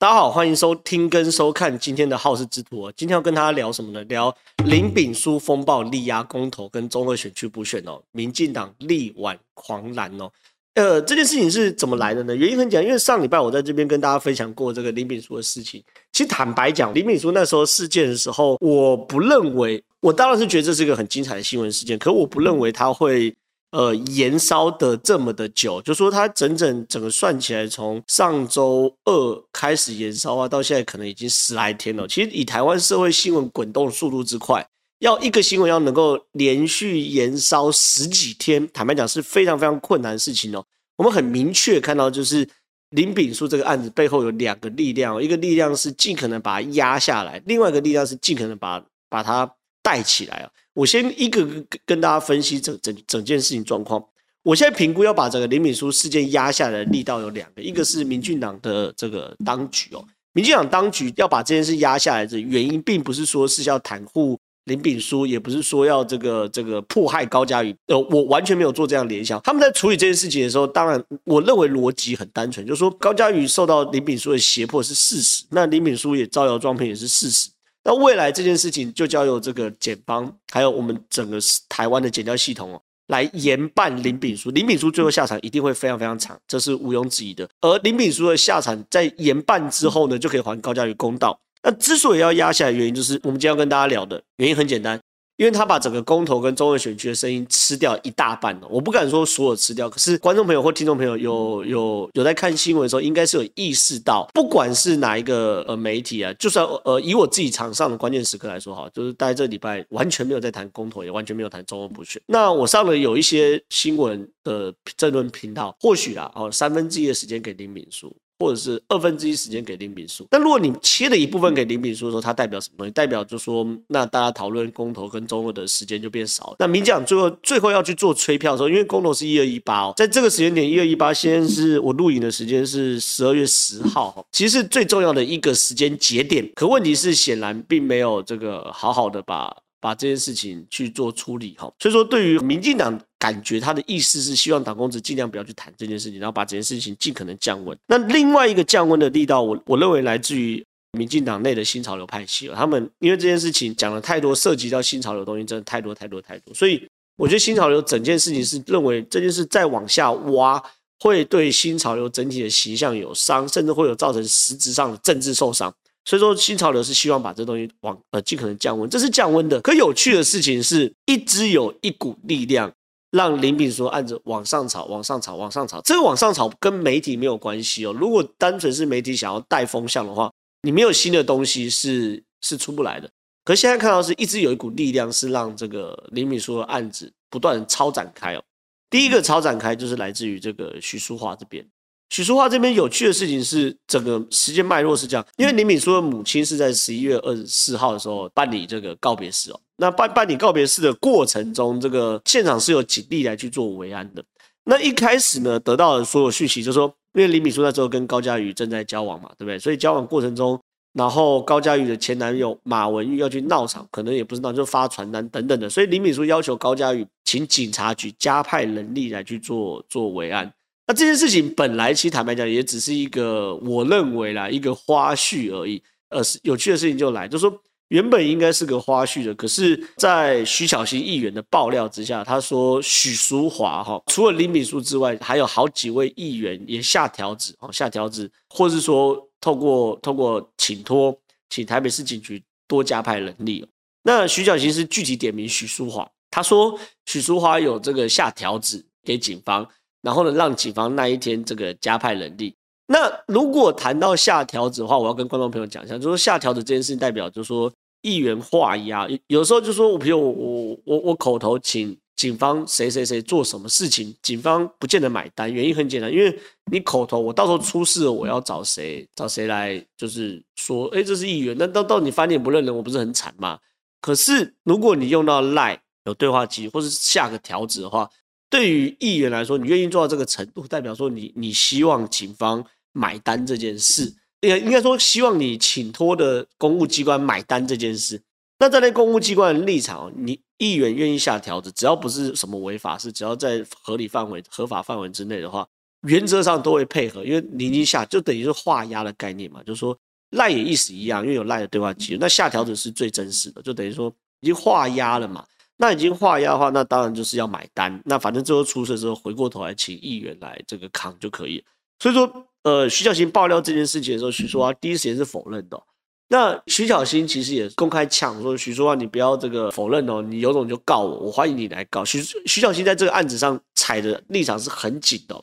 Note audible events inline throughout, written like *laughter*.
大家好，欢迎收听跟收看今天的好事之徒。今天要跟大家聊什么呢？聊林炳书风暴力压公投跟中二选区补选哦，民进党力挽狂澜哦。呃，这件事情是怎么来的呢？原因很简单，因为上礼拜我在这边跟大家分享过这个林炳书的事情。其实坦白讲，林炳书那时候事件的时候，我不认为，我当然是觉得这是一个很精彩的新闻事件，可我不认为他会。呃，延烧的这么的久，就说它整整整个算起来，从上周二开始延烧啊，到现在可能已经十来天了。其实以台湾社会新闻滚动速度之快，要一个新闻要能够连续延烧十几天，坦白讲是非常非常困难的事情哦。我们很明确看到，就是林炳书这个案子背后有两个力量，一个力量是尽可能把它压下来，另外一个力量是尽可能把把它带起来啊。我先一个个跟大家分析整整整件事情状况。我现在评估要把这个林炳书事件压下来的力道有两个，一个是民进党的这个当局哦，民进党当局要把这件事压下来的原因，并不是说是要袒护林炳书，也不是说要这个这个迫害高嘉瑜，呃，我完全没有做这样联想。他们在处理这件事情的时候，当然我认为逻辑很单纯，就是说高嘉瑜受到林炳书的胁迫是事实，那林炳书也招摇撞骗也是事实。那未来这件事情就交由这个检方，还有我们整个台湾的检调系统哦，来严办林炳书。林炳书最后下场一定会非常非常惨，这是毋庸置疑的。而林炳书的下场在严办之后呢，就可以还高嘉瑜公道。那之所以要压下来，原因就是我们今天要跟大家聊的原因很简单。因为他把整个公投跟中文选区的声音吃掉一大半了，我不敢说所有吃掉，可是观众朋友或听众朋友有有有在看新闻的时候，应该是有意识到，不管是哪一个呃媒体啊，就算呃以我自己场上的关键时刻来说哈，就是大概这礼拜完全没有在谈公投，也完全没有谈中文补选。那我上了有一些新闻的政论频道，或许啊哦三分之一的时间给林敏书。或者是二分之一时间给林炳书，但如果你切了一部分给林炳书的时候，它代表什么东西？代表就说，那大家讨论公投跟中二的时间就变少了。那民进党最后最后要去做催票的时候，因为公投是一二一八哦，在这个时间点一二一八，现在是我录影的时间是十二月十号，其实最重要的一个时间节点。可问题是，显然并没有这个好好的把。把这件事情去做处理哈，所以说对于民进党感觉他的意思是希望党公职尽量不要去谈这件事情，然后把这件事情尽可能降温。那另外一个降温的力道，我我认为来自于民进党内的新潮流派系，他们因为这件事情讲了太多，涉及到新潮流的东西，真的太多太多太多，所以我觉得新潮流整件事情是认为这件事再往下挖，会对新潮流整体的形象有伤，甚至会有造成实质上的政治受伤。所以说，新潮流是希望把这东西往呃尽可能降温，这是降温的。可有趣的事情是，一直有一股力量让林炳书案子往上炒，往上炒，往上炒。这个往上炒跟媒体没有关系哦。如果单纯是媒体想要带风向的话，你没有新的东西是是出不来的。可现在看到是一直有一股力量是让这个林炳书的案子不断超展开哦。第一个超展开就是来自于这个徐淑华这边。许淑华这边有趣的事情是，整个时间脉络是这样，因为林炳书的母亲是在十一月二十四号的时候办理这个告别式哦。那办办理告别式的过程中，这个现场是有警力来去做维安的。那一开始呢，得到的所有讯息就是说，因为林炳书那时候跟高嘉瑜正在交往嘛，对不对？所以交往过程中，然后高嘉瑜的前男友马文玉要去闹场，可能也不是闹，就发传单等等的。所以林炳书要求高嘉瑜请警察局加派人力来去做做维安。那这件事情本来其实坦白讲也只是一个我认为啦一个花絮而已，呃，有趣的事情就来，就说原本应该是个花絮的，可是，在徐巧芯议员的爆料之下，他说许淑华哈，除了林敏书之外，还有好几位议员也下条子哦，下条子，或是说透过透过请托，请台北市警局多加派人力。那徐巧芯是具体点名许淑华，他说许淑华有这个下条子给警方。然后呢，让警方那一天这个加派人力。那如果谈到下条子的话，我要跟观众朋友讲一下，就是下条子这件事情代表，就是说议员话押，有时候就说我，比如我我我我口头请警方谁谁谁做什么事情，警方不见得买单，原因很简单，因为你口头，我到时候出事了，我要找谁找谁来，就是说，哎，这是议员，那到到你翻脸不认人，我不是很惨吗？可是如果你用到赖有对话机，或是下个条子的话。对于议员来说，你愿意做到这个程度，代表说你你希望警方买单这件事，应应该说希望你请托的公务机关买单这件事。那站在公务机关的立场，你议员愿意下条子，只要不是什么违法事，只要在合理范围、合法范围之内的话，原则上都会配合，因为你已经下就等于是画押的概念嘛，就是说赖也意思一样，因为有赖的对话记录，那下条子是最真实的，就等于说已经画押了嘛。那已经画押的话，那当然就是要买单。那反正最后出事之后，回过头来请议员来这个扛就可以。所以说，呃，徐小新爆料这件事情的时候，许淑华第一时间是否认的哦。那徐小新其实也公开呛说：“许淑华，你不要这个否认哦，你有种就告我，我欢迎你来告。”徐徐巧芯在这个案子上踩的立场是很紧的。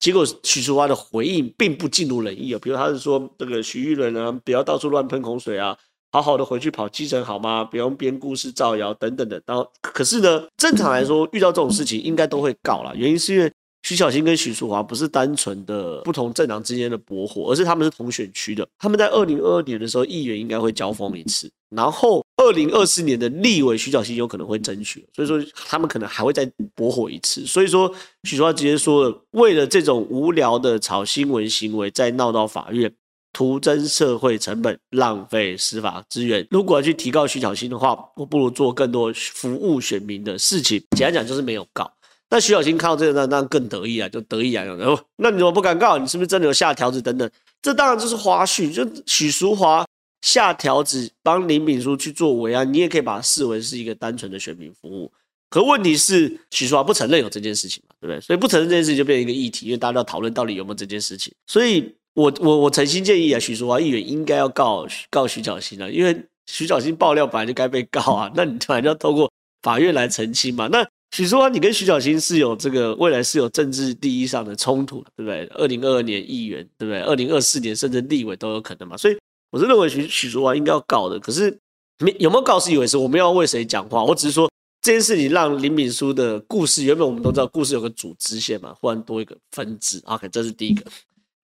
结果许淑华的回应并不尽如人意啊，比如他是说这个徐玉伦啊，不要到处乱喷口水啊。好好的回去跑基层好吗？不用编故事造谣等等的。然后，可是呢，正常来说，遇到这种事情应该都会告啦。原因是因为徐小新跟许淑华不是单纯的不同政党之间的驳火，而是他们是同选区的。他们在二零二二年的时候，议员应该会交锋一次。然后，二零二四年的立委，徐小新有可能会争取，所以说他们可能还会再驳火一次。所以说，许淑华直接说了，为了这种无聊的炒新闻行为，再闹到法院。徒增社会成本，浪费司法资源。如果要去提高徐小新的话，我不如做更多服务选民的事情。简单讲就是没有告。那徐小新看到这个，那当然更得意啊，就得意洋洋。然后，那你怎么不敢告？你是不是真的有下条子等等？这当然就是花絮。就许淑华下条子帮林炳书去做维安，你也可以把它视为是一个单纯的选民服务。可问题是，许淑华不承认有这件事情嘛，对不对？所以不承认这件事情就变成一个议题，因为大家要讨论到底有没有这件事情。所以。我我我诚心建议啊，许淑华议员应该要告告徐巧芯啊，因为徐小新爆料本来就该被告啊，那你反正要透过法院来澄清嘛。那许淑华，你跟徐小新是有这个未来是有政治利益上的冲突，对不对？二零二二年议员，对不对？二零二四年甚至立委都有可能嘛。所以我是认为许许淑华应该要告的。可是没有没有告是一回事，我们要为谁讲话？我只是说这件事情让林炳书的故事，原本我们都知道故事有个主支线嘛，忽然多一个分支。OK，这是第一个。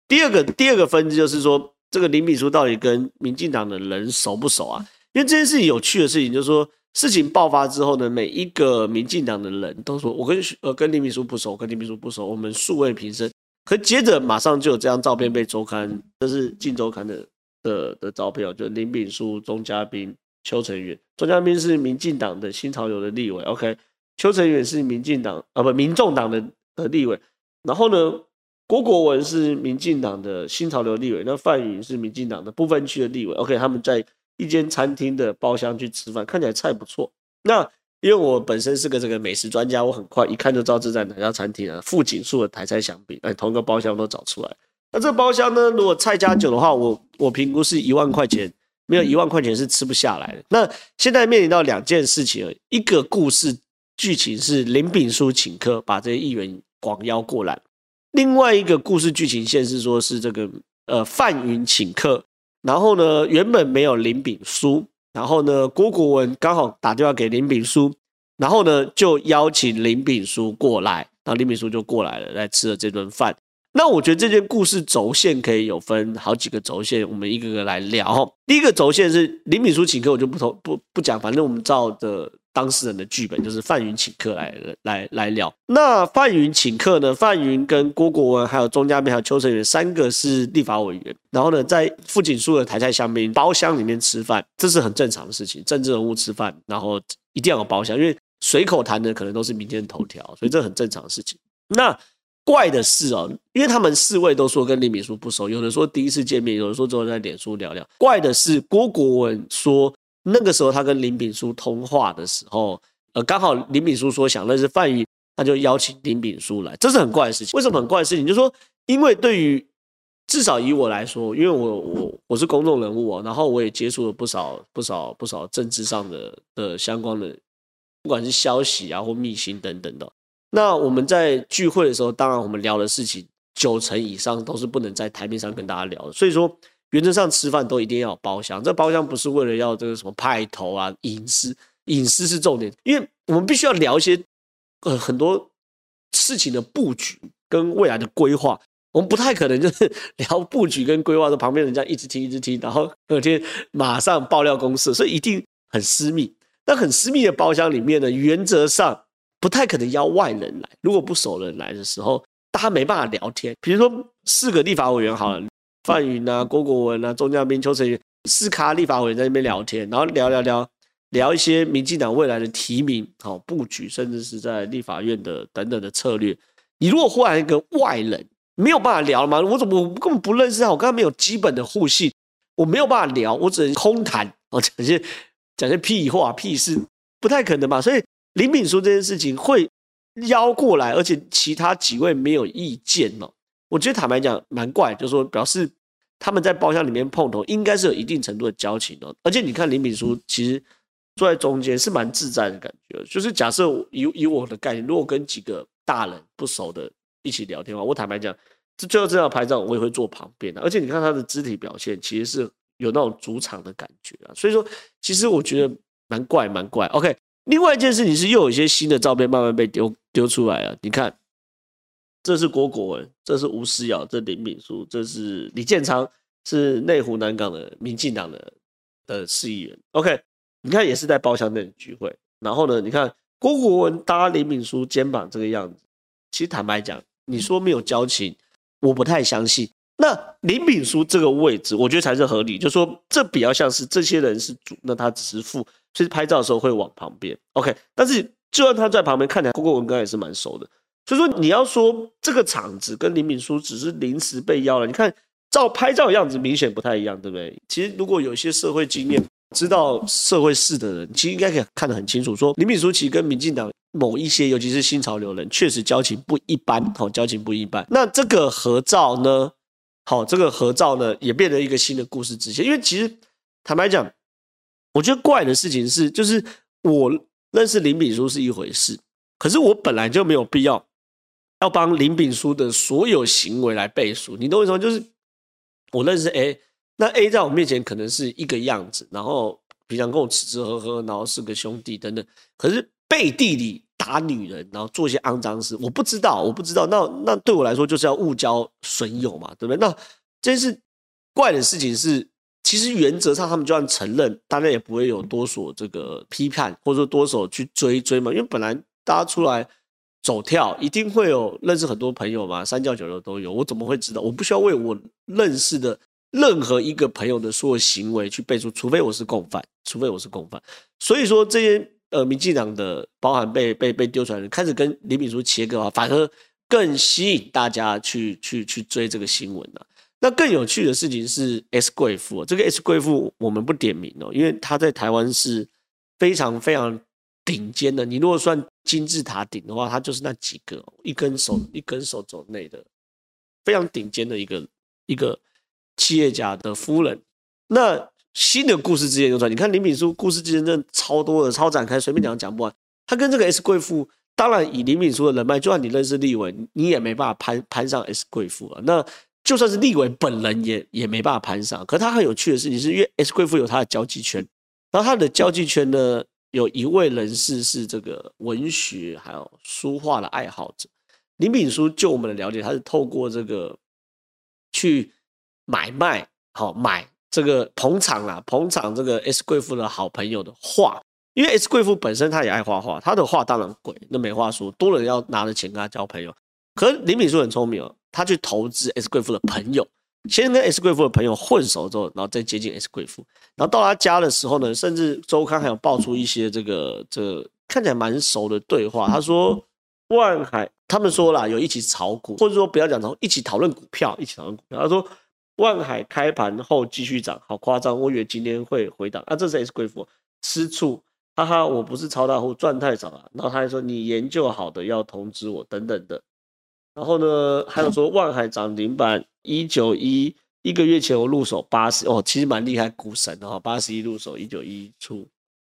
第二个第二个分支就是说，这个林炳书到底跟民进党的人熟不熟啊？因为这件事情有趣的事情就是说，事情爆发之后呢，每一个民进党的人都说，我跟呃跟林炳书不熟，跟林炳书不熟，我们素未平生。可接着马上就有这张照片被周刊，这是镜周刊的的的照片，就林炳书、钟嘉宾、邱成远。钟嘉宾是民进党的新潮流的立委，OK，邱成远是民进党啊不民众党的的立委，然后呢？郭国文是民进党的新潮流立委，那范云是民进党的不分区的立委。OK，他们在一间餐厅的包厢去吃饭，看起来菜不错。那因为我本身是个这个美食专家，我很快一看就知道这在哪家餐厅啊。富锦树的台菜香饼，哎，同一个包厢都找出来。那这包厢呢，如果菜加酒的话，我我评估是一万块钱，没有一万块钱是吃不下来的。那现在面临到两件事情，一个故事剧情是林炳书请客，把这些议员广邀过来。另外一个故事剧情线是说，是这个呃范云请客，然后呢原本没有林炳书，然后呢郭国文刚好打电话给林炳书，然后呢就邀请林炳书过来，然后林炳书就过来了，来吃了这顿饭。那我觉得这件故事轴线可以有分好几个轴线，我们一个个来聊。第一个轴线是林炳书请客，我就不同不不讲，反正我们照着。当事人的剧本就是范云请客来来来聊。那范云请客呢？范云跟郭国文还有钟嘉明还有邱成元三个是立法委员，然后呢，在富锦书的台菜香槟包厢里面吃饭，这是很正常的事情。政治人物吃饭，然后一定要有包厢，因为随口谈的可能都是民间头条，所以这很正常的事情。那怪的是哦，因为他们四位都说跟林炳书不熟，有的说第一次见面，有的说之后在脸书聊聊。怪的是郭国文说。那个时候他跟林炳书通话的时候，呃，刚好林炳书说想认识范云，他就邀请林炳书来，这是很怪的事情。为什么很怪的事情？就是说，因为对于至少以我来说，因为我我我是公众人物啊，然后我也接触了不少不少不少政治上的的相关的，不管是消息啊或密信等等的。那我们在聚会的时候，当然我们聊的事情九成以上都是不能在台面上跟大家聊的，所以说。原则上吃饭都一定要有包厢，这包厢不是为了要这个什么派头啊，隐私，隐私是重点，因为我们必须要聊一些呃很多事情的布局跟未来的规划，我们不太可能就是 *laughs* 聊布局跟规划的旁边人家一直听一直听，然后隔天马上爆料公司，所以一定很私密。那很私密的包厢里面呢，原则上不太可能邀外人来，如果不熟人来的时候，大家没办法聊天。比如说四个立法委员好了。范云啊，郭国文啊，钟嘉宾、邱成元，四卡立法委在那边聊天，然后聊聊聊聊一些民进党未来的提名、好布局，甚至是在立法院的等等的策略。你如果忽然一个外人没有办法聊了吗？我怎么我根本不认识他？我跟他没有基本的互信，我没有办法聊，我只能空谈，我讲些讲些屁话屁事，不太可能吧？所以林敏书这件事情会邀过来，而且其他几位没有意见哦。我觉得坦白讲蛮怪，就是说表示他们在包厢里面碰头，应该是有一定程度的交情哦。而且你看林炳书其实坐在中间是蛮自在的感觉，就是假设以以我的概念，如果跟几个大人不熟的。一起聊天的话，我坦白讲，这最后这张拍照，我也会坐旁边的。而且你看他的肢体表现，其实是有那种主场的感觉啊。所以说，其实我觉得蛮怪，蛮怪。OK，另外一件事情是，又有一些新的照片慢慢被丢丢出来了。你看，这是郭国文，这是吴思瑶，这林炳书，这是李建昌，是内湖南港的民进党的的市议员。OK，你看也是在包厢内聚会。然后呢，你看郭国文搭林炳书肩膀这个样子，其实坦白讲。你说没有交情，我不太相信。那林炳书这个位置，我觉得才是合理。就说这比较像是这些人是主，那他只是副，所以拍照的时候会往旁边。OK，但是就算他在旁边，看起来郭国文刚也是蛮熟的。所以说你要说这个场子跟林敏书只是临时被邀了，你看照拍照样子明显不太一样，对不对？其实如果有一些社会经验。知道社会事的人，其实应该可以看得很清楚。说林敏书其实跟民进党某一些，尤其是新潮流人，确实交情不一般。好，交情不一般。那这个合照呢？好，这个合照呢，也变成一个新的故事支线。因为其实坦白讲，我觉得怪的事情是，就是我认识林敏书是一回事，可是我本来就没有必要要帮林炳书的所有行为来背书。你懂我意思吗？就是我认识 A。那 A 在我面前可能是一个样子，然后平常跟我吃吃喝喝，然后是个兄弟等等。可是背地里打女人，然后做一些肮脏事，我不知道，我不知道。那那对我来说就是要误交损友嘛，对不对？那这是怪的事情是，其实原则上他们就算承认，大家也不会有多所这个批判，或者说多所去追追嘛。因为本来大家出来走跳，一定会有认识很多朋友嘛，三教九流都有。我怎么会知道？我不需要为我认识的。任何一个朋友的所有行为去背书，除非我是共犯，除非我是共犯。所以说这些呃，民进党的包含被被被丢出来的人，开始跟李炳书切割啊，反而更吸引大家去去去追这个新闻了。那更有趣的事情是 S 贵妇，这个 S 贵妇我们不点名哦，因为他在台湾是非常非常顶尖的。你如果算金字塔顶的话，他就是那几个一根手一根手肘内的非常顶尖的一个一个。企业家的夫人，那新的故事之间就算，你看林敏书故事之间真的超多的，超展开，随便讲讲不完。他跟这个 S 贵妇，当然以林敏书的人脉，就算你认识立委，你也没办法攀攀上 S 贵妇啊。那就算是立委本人也也没办法攀上。可是他很有趣的事情是，因为 S 贵妇有他的交际圈，然后他的交际圈呢，有一位人士是这个文学还有书画的爱好者。林炳书就我们的了解，他是透过这个去。买卖好买这个捧场啦，捧场这个 S 贵妇的好朋友的画，因为 S 贵妇本身她也爱画画，她的画当然贵，那没话说，多人要拿着钱跟她交朋友。可是林炳书很聪明哦，他去投资 S 贵妇的朋友，先跟 S 贵妇的朋友混熟之后，然后再接近 S 贵妇，然后到他家的时候呢，甚至周刊还有爆出一些这个这个看起来蛮熟的对话。他说万海他们说啦，有一起炒股，或者说不要讲炒，一起讨论股票，一起讨论股票。他说。万海开盘后继续涨，好夸张！我以为今天会回档啊，这是 S 贵妇吃醋，哈哈，我不是超大户，赚太少了。然后他还说你研究好的要通知我等等的。然后呢，还有说万海涨停板一九一，一个月前我入手八十哦，其实蛮厉害，股神的哈，八十一入手一九一出。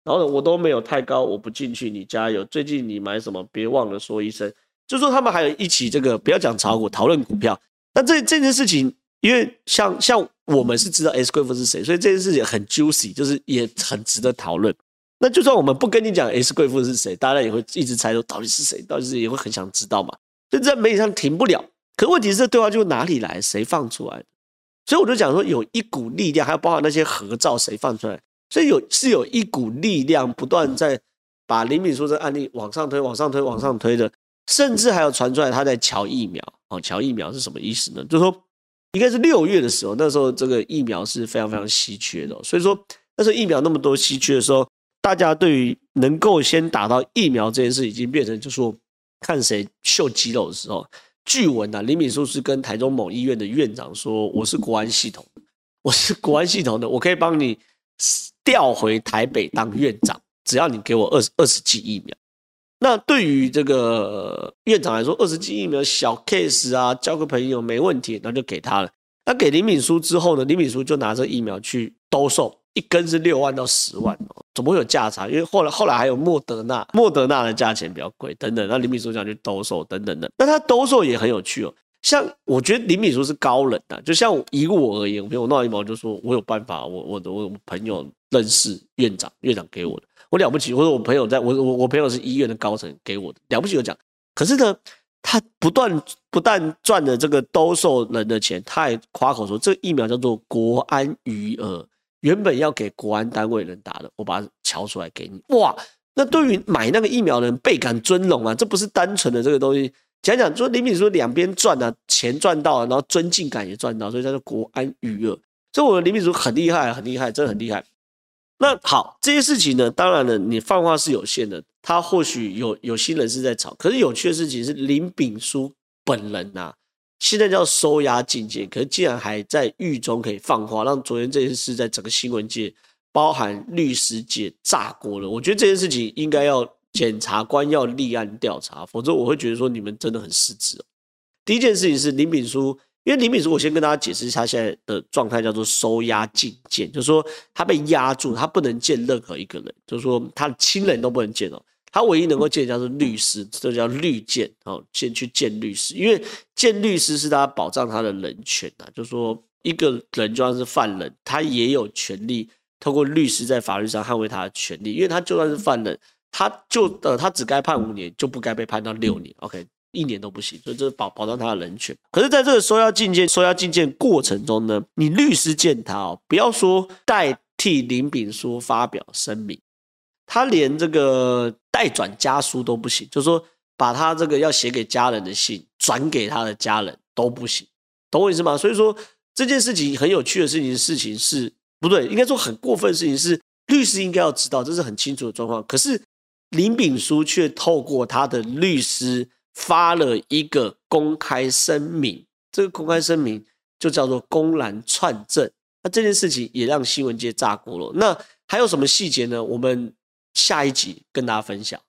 然后呢，我都没有太高，我不进去，你加油。最近你买什么？别忘了说一声。就说他们还有一起这个不要讲炒股，讨论股票。那这这件事情。因为像像我们是知道 S 贵妇是谁，所以这件事情很 juicy，就是也很值得讨论。那就算我们不跟你讲 S 贵妇是谁，大家也会一直猜说到底是谁，到底是也会很想知道嘛。所以在媒体上停不了。可问题是对话就哪里来，谁放出来的？所以我就讲说有一股力量，还有包括那些合照谁放出来，所以有是有一股力量不断在把林敏书这个案例往上推、往上推、往上推的，甚至还有传出来他在乔疫苗。哦，乔疫苗是什么意思呢？就是说。应该是六月的时候，那时候这个疫苗是非常非常稀缺的，所以说那时候疫苗那么多稀缺的时候，大家对于能够先打到疫苗这件事，已经变成就说看谁秀肌肉的时候。据闻啊，林炳书是跟台中某医院的院长说：“我是国安系统的，我是国安系统的，我可以帮你调回台北当院长，只要你给我二十二十剂疫苗。”那对于这个院长来说，二十剂疫苗小 case 啊，交个朋友没问题，那就给他了。那给林炳书之后呢，林炳书就拿着疫苗去兜售，一根是六万到十万哦，怎么会有价差？因为后来后来还有莫德纳，莫德纳的价钱比较贵等等。那林敏书想去兜售等等的，那他兜售也很有趣哦。像我觉得林敏书是高冷的，就像以我而言，我比如我闹疫苗就说我有办法，我我的我朋友认识院长，院长给我的。我了不起，或者我朋友在我我我朋友是医院的高层给我的了不起，我讲。可是呢，他不断不但赚了这个兜售人的钱，他还夸口说这个疫苗叫做国安余额，原本要给国安单位人打的，我把它敲出来给你。哇，那对于买那个疫苗的人倍感尊荣啊，这不是单纯的这个东西。讲讲说，林炳书两边赚啊，钱赚到了，然后尊敬感也赚到，所以叫做国安娱乐。所以我的林炳书很厉害，很厉害，真的很厉害。那好，这些事情呢，当然了，你放话是有限的。他或许有有心人士在吵，可是有趣的事情是林炳书本人呐、啊，现在叫收押禁见，可是竟然还在狱中可以放话，让昨天这件事在整个新闻界，包含律师界炸锅了。我觉得这件事情应该要检察官要立案调查，否则我会觉得说你们真的很失职。第一件事情是林炳书。因为林炳书，我先跟大家解释一下，现在的状态叫做收押禁见，就是说他被压住，他不能见任何一个人，就是说他的亲人都不能见哦，他唯一能够见的叫做律师，这叫律见哦，先去见律师，因为见律师是他保障他的人权呐，就说一个人就算是犯人，他也有权利透过律师在法律上捍卫他的权利，因为他就算是犯人，他就呃他只该判五年，就不该被判到六年，OK。一年都不行，所以这是保保障他的人权。可是，在这个收押禁见、收押禁见过程中呢，你律师见他哦，不要说代替林炳书发表声明，他连这个代转家书都不行，就是说把他这个要写给家人的信转给他的家人都不行，懂我意思吗？所以说这件事情很有趣的事情，事情是不对，应该说很过分的事情是律师应该要知道，这是很清楚的状况。可是林炳书却透过他的律师。发了一个公开声明，这个公开声明就叫做公然串证。那这件事情也让新闻界炸锅了。那还有什么细节呢？我们下一集跟大家分享。